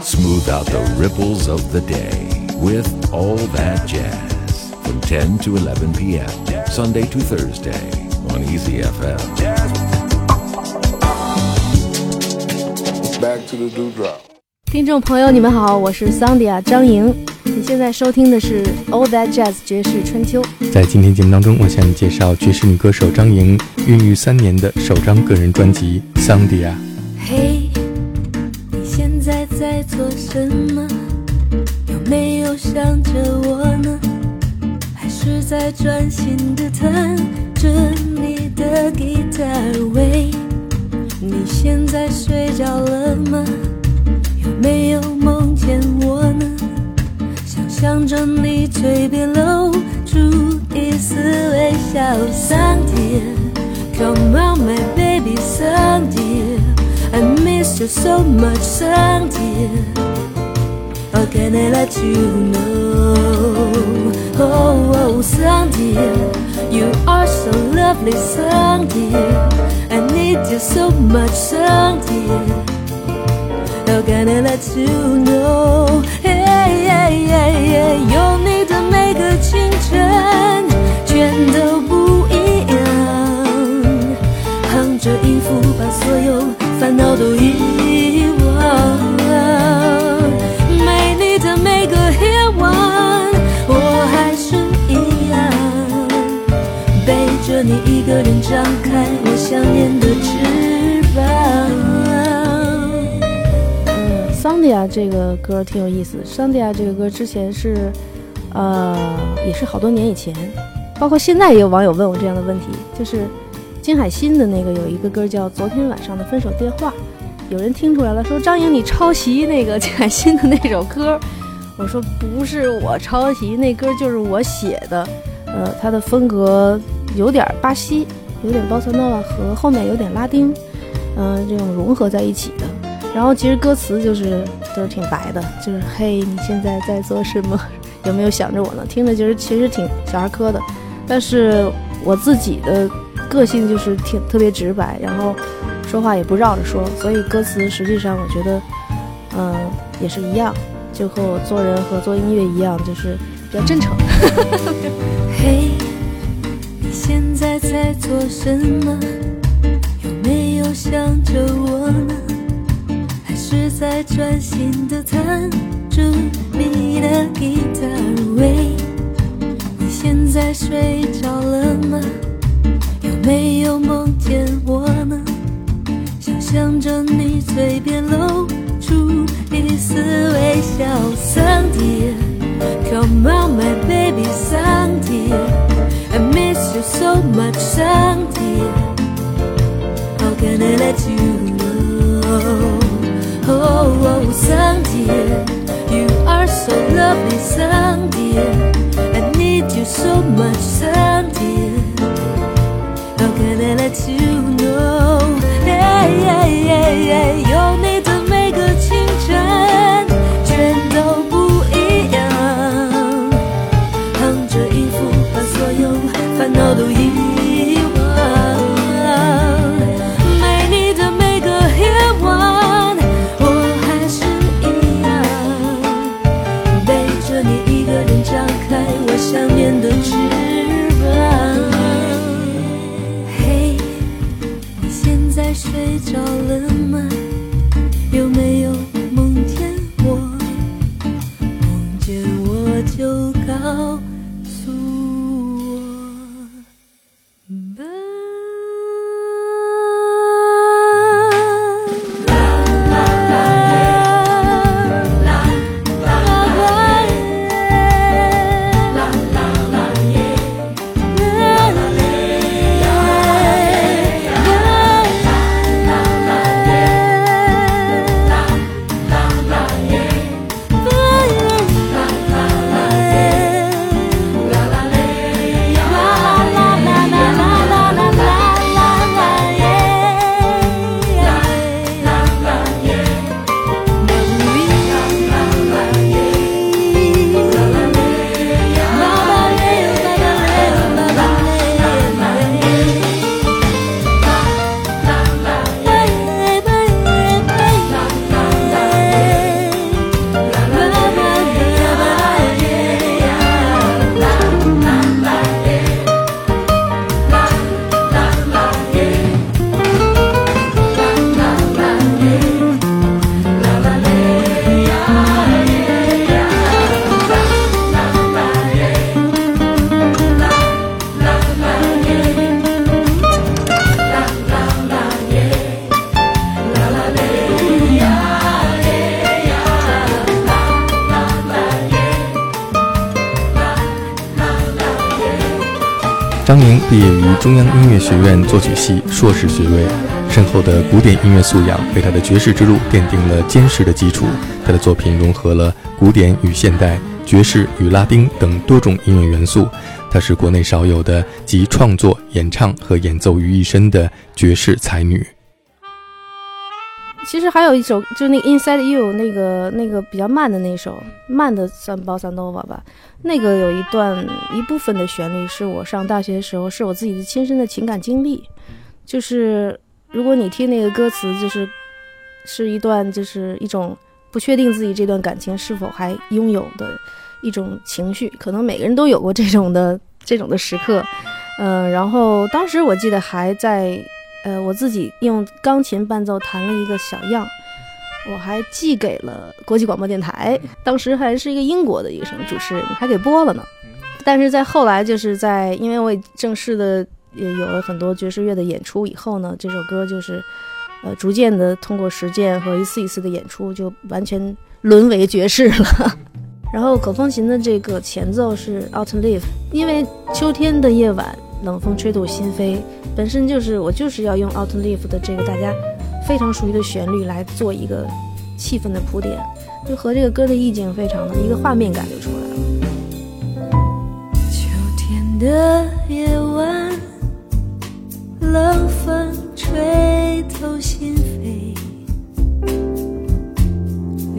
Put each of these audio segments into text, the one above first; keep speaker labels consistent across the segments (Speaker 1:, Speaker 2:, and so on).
Speaker 1: Smooth out the ripples of the day with All That Jazz from 10 to 11 p.m. Sunday to Thursday on Easy FM.
Speaker 2: Back to the dewdrop.
Speaker 3: 听众朋友，你们好，我是桑迪亚张莹。你现在收听的是 All That Jazz 爵士春秋。
Speaker 4: 在今天节目当中，我向你介绍爵士女歌手张莹孕育三年的首张个人专辑《桑迪亚》。
Speaker 5: 什么？有没有想着我呢？还是在专心的弹着你的吉他？喂，你现在睡着了吗？有没有梦见我呢？想象着你嘴边露出一丝微笑，Sandy，Come on my baby Sandy，I miss you so much, Sandy. Sandy。How can I let you know? Oh, oh, Sandy, you are so lovely, Sandy. I need you so much, Sandy. How can I let you know? Hey, hey, hey, hey, 有你的每个清晨，全都不一样。哼着音符，把所有烦恼都遗
Speaker 3: 这个歌挺有意思。桑迪亚这个歌之前是，呃，也是好多年以前，包括现在也有网友问我这样的问题，就是金海心的那个有一个歌叫《昨天晚上的分手电话》，有人听出来了，说张颖你抄袭那个金海心的那首歌。我说不是我抄袭，那歌就是我写的。呃，它的风格有点巴西，有点波萨诺瓦和后面有点拉丁，嗯、这种融合在一起的。然后其实歌词就是都是挺白的，就是嘿，你现在在做什么？有没有想着我呢？听着就是其实挺小儿科的，但是我自己的个性就是挺特别直白，然后说话也不绕着说，所以歌词实际上我觉得，嗯、也是一样，就和我做人和做音乐一样，就是比较真诚。
Speaker 5: 嘿，你现在在做什么？有没有想着我呢？还是在专心的弹着你的吉他？喂，你现在睡着了吗？有没有梦见我呢？想象着你嘴边露出一丝微笑，Sandy。Come on, my baby, Sandy. I miss you so much, Sandy. How can I Oh, oh, Sandy, you are so lovely, Sandy. I need you so much, Sandy. How can I let you know? Hey, hey, hey, hey, 有张
Speaker 4: 莹毕业于中央音乐学院作曲系硕士学位，深厚的古典音乐素养为她的爵士之路奠定了坚实的基础。她的作品融合了古典与现代、爵士与拉丁等多种音乐元素。她是国内少有的集创作、演唱和演奏于一身的爵士才女。
Speaker 3: 其实还有一首，就那个 Inside You 那个那个比较慢的那首，慢的算 Bossa Nova 吧。那个有一段一部分的旋律是我上大学的时候，是我自己的亲身的情感经历。就是如果你听那个歌词，就是是一段就是一种不确定自己这段感情是否还拥有的一种情绪，可能每个人都有过这种的这种的时刻。嗯，然后当时我记得还在。呃，我自己用钢琴伴奏弹了一个小样，我还寄给了国际广播电台，当时还是一个英国的一个什么主持人，还给播了呢。但是在后来，就是在因为我也正式的也有了很多爵士乐的演出以后呢，这首歌就是呃逐渐的通过实践和一次一次的演出，就完全沦为爵士了。然后口风琴的这个前奏是 Out Live，因为秋天的夜晚。冷风吹动心扉，本身就是我就是要用《Autumn Leaf》的这个大家非常熟悉的旋律来做一个气氛的铺垫，就和这个歌的意境非常的一个画面感就出来了。
Speaker 5: 秋天的夜晚，冷风吹透心扉，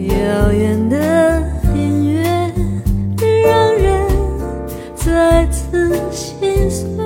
Speaker 5: 遥远的音乐让人再次心碎。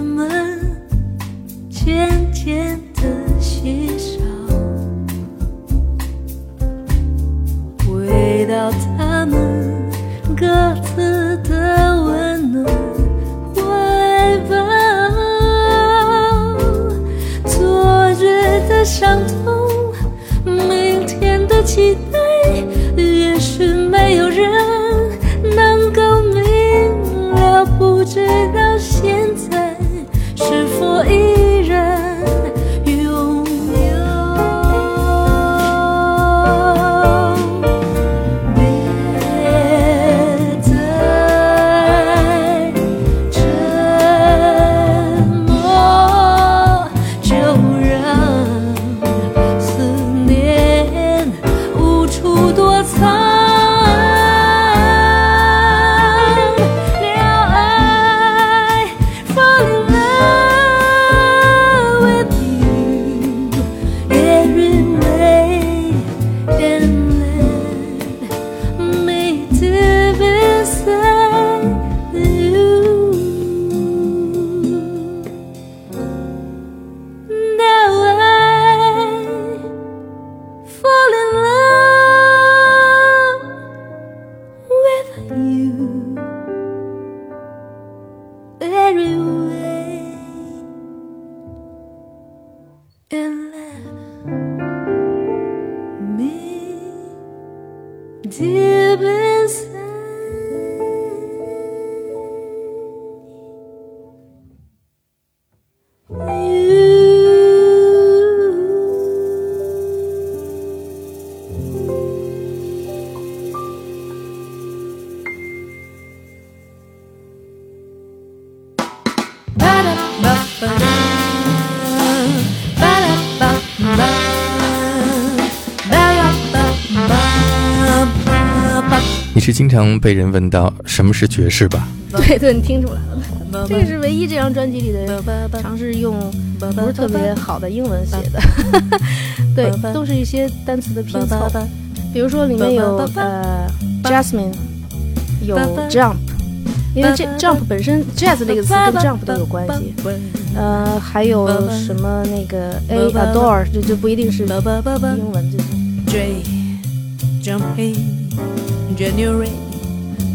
Speaker 5: 我们渐渐 very well. 是
Speaker 4: 经常被人问到什么是爵士吧？
Speaker 3: 对对，你听出来了，这是唯一这张专辑里的尝试用不是特别好的英文写的，对，都是一些单词的拼凑。比如说里面有呃 Jasmine，有 Jump，因为这 Jump 本身 Jazz 这个词跟 Jump 都有关系。呃，还有什么那个 A Adore，这就不一定是英文这种。
Speaker 5: January,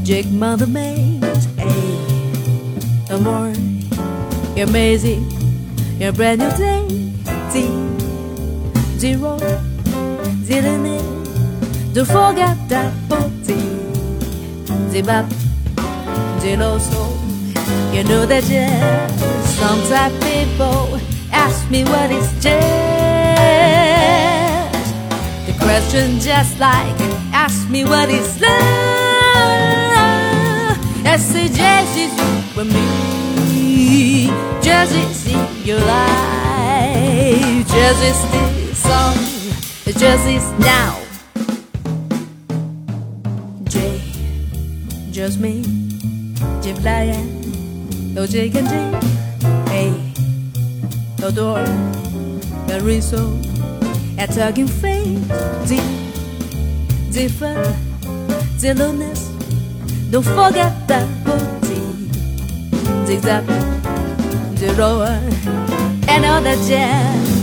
Speaker 5: Jake Mother Mays, A, the more, you're amazing, you're brand new day, Z, zero, zero, don't forget that for Z, zebop, zero soul, you know that jazz, sometimes people ask me what is jazz. The question just like ask me what is love. I say jazz is you and me. Jazz is in your life. Jazz is this song. Jazz is now. J, just me. J Brian. No J can J. A, no door. The reason at talking face Z different zillowness don't forget that booty zigzag zero and all that jazz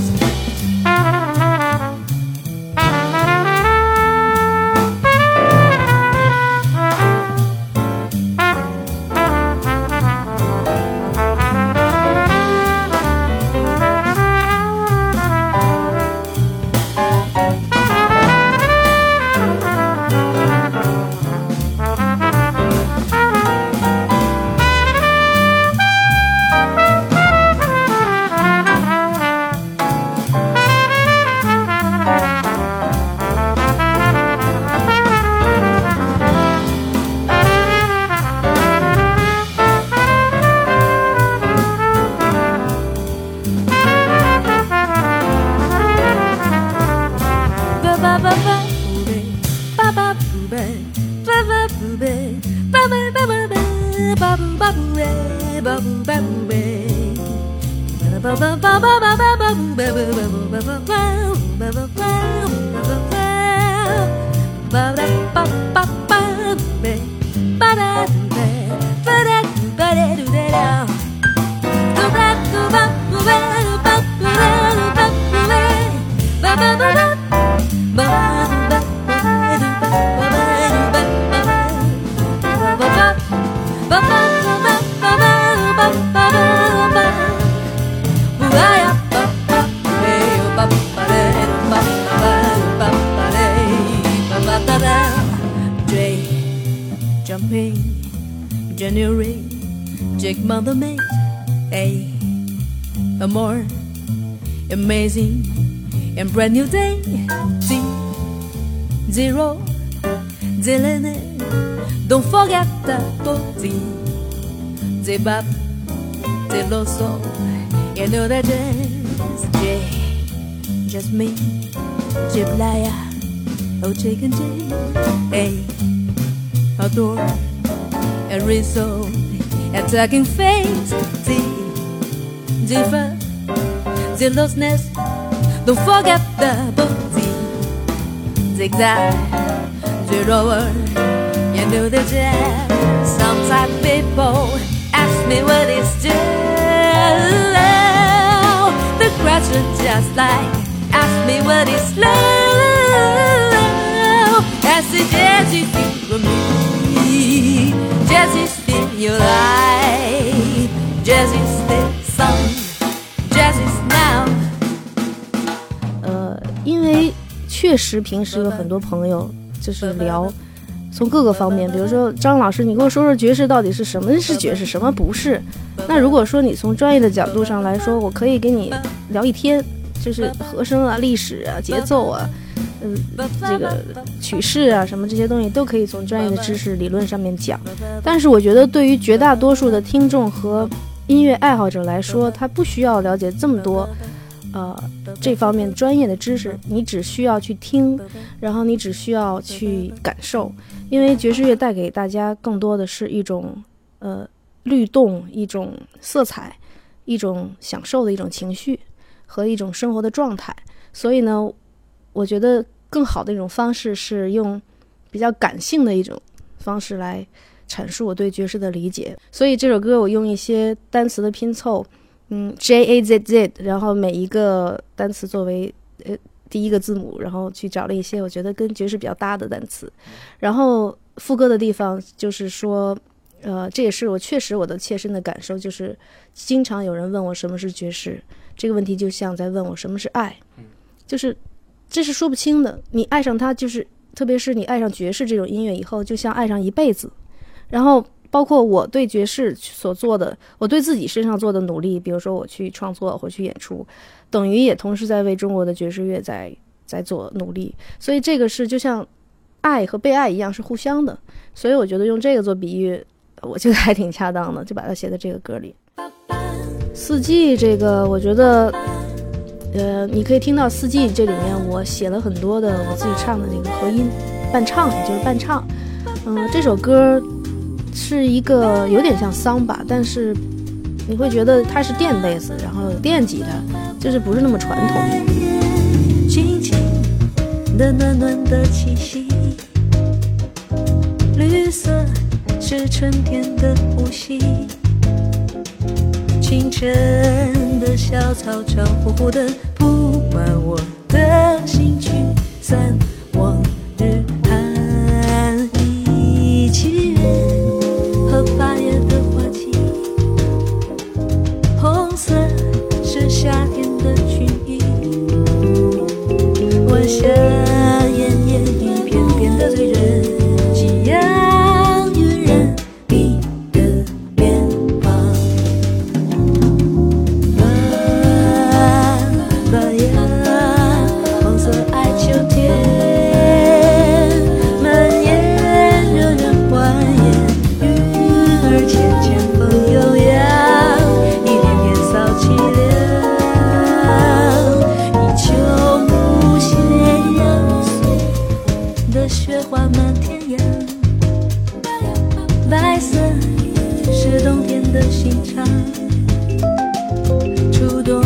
Speaker 5: January Jake Mother made A A more. Amazing and brand new day Z zero Dylan don't forget the Z bop Z low soul you know that jazz J just me J playa oh chicken J A adore and result. Attacking face Z different zealousness don't forget the booty zigzag zero you know the jazz. Sometimes people ask me what is jazz the question just like ask me what is love as the jazz you feel me jazz is in your life jazz is the song jazz is now
Speaker 3: 确实平时有很多朋友就是聊，从各个方面，比如说张老师，你给我说说爵士到底是什么是爵士，什么不是？那如果说你从专业的角度上来说，我可以跟你聊一天，就是和声啊、历史啊、节奏啊。嗯，这个曲式啊，什么这些东西都可以从专业的知识理论上面讲。但是我觉得，对于绝大多数的听众和音乐爱好者来说，他不需要了解这么多，呃，这方面专业的知识。你只需要去听，然后你只需要去感受，因为爵士乐带给大家更多的是一种呃律动、一种色彩、一种享受的一种情绪和一种生活的状态。所以呢。我觉得更好的一种方式是用比较感性的一种方式来阐述我对爵士的理解。所以这首歌我用一些单词的拼凑，嗯，J A Z Z，然后每一个单词作为呃第一个字母，然后去找了一些我觉得跟爵士比较搭的单词。然后副歌的地方就是说，呃，这也是我确实我的切身的感受，就是经常有人问我什么是爵士，这个问题就像在问我什么是爱，就是。这是说不清的。你爱上他，就是特别是你爱上爵士这种音乐以后，就像爱上一辈子。然后，包括我对爵士所做的，我对自己身上做的努力，比如说我去创作或去演出，等于也同时在为中国的爵士乐在在做努力。所以，这个是就像爱和被爱一样，是互相的。所以，我觉得用这个做比喻，我觉得还挺恰当的，就把它写在这个歌里。四季这个，我觉得。呃，你可以听到《四季》这里面，我写了很多的我自己唱的那个和音伴唱，就是伴唱。嗯，这首歌是一个有点像桑巴，但是你会觉得它是电贝斯，然后有电吉他，就是不是那么传统。
Speaker 5: 轻轻的暖暖的气息，绿色是春天的呼吸。清晨的小草，潮乎乎的铺满我的心去散。的心肠触动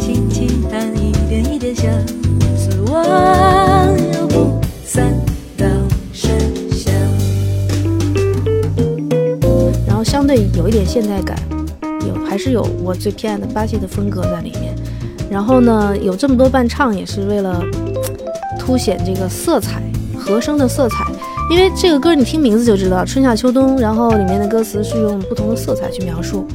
Speaker 5: 心情，但一点一点想，死亡。然后相对有一点
Speaker 3: 现代感有还是有我最偏爱的巴西的风格在里面，然后呢，有这么多伴唱也是为了凸显这个色彩和声的色彩，因为这个歌你听名字就知道春夏秋冬，然后里面的歌词是用不同的色彩去描述。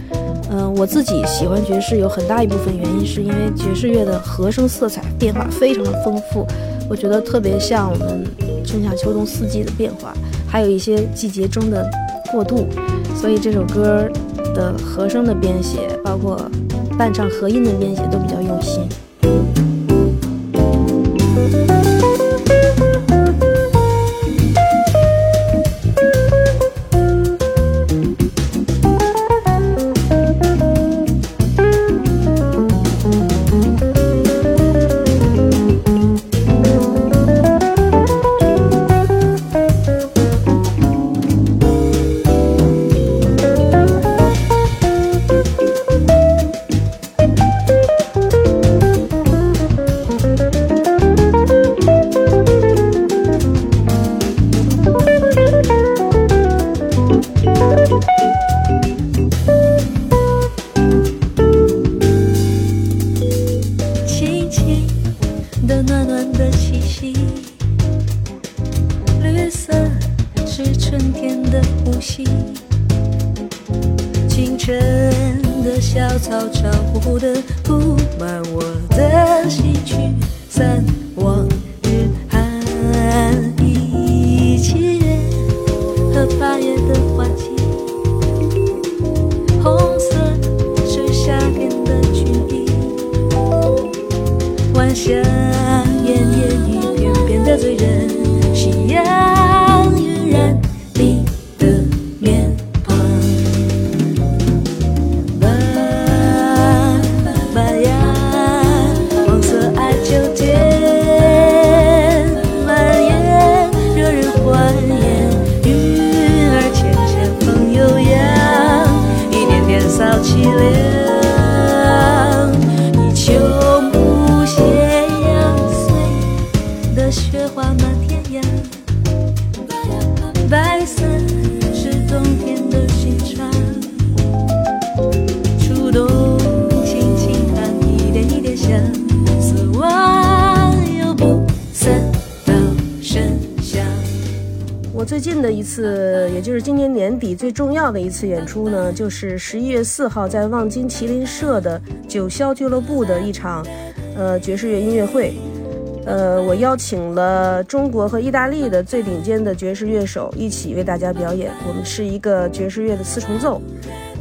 Speaker 3: 嗯，我自己喜欢爵士有很大一部分原因是因为爵士乐的和声色彩变化非常的丰富，我觉得特别像我们春夏秋冬四季的变化，还有一些季节中的过渡，所以这首歌。的和声的编写，包括伴唱和音的编写，都比较用心。
Speaker 5: 年年底最重要的一次演出呢，就是十一月四号在望京麒麟社的九霄俱乐部的一场，呃，爵士乐音乐会。呃，我邀请了中国和意大利的最顶尖的爵士乐手一起为大家表演。我们是一个爵士乐的四重奏，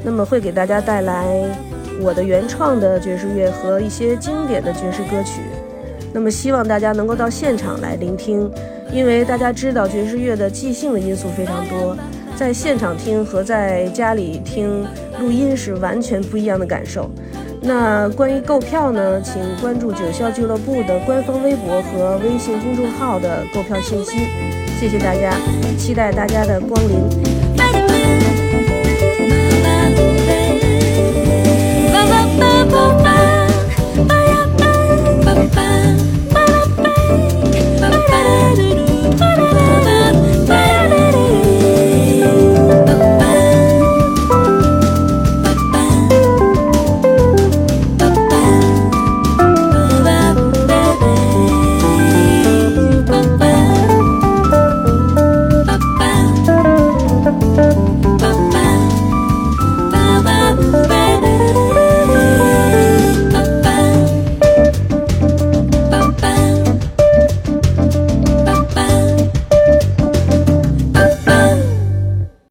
Speaker 5: 那么会给大家带来我的原创的爵士乐和一些经典的爵士歌曲。那么希望大家能够到现场来聆听，因为大家知道爵士乐的即兴的因素非常多，在现场听和在家里听录音是完全不一样的感受。那关于购票呢，请关注九霄俱乐部的官方微博和微信公众号的购票信息。谢谢大家，期待大家的光临。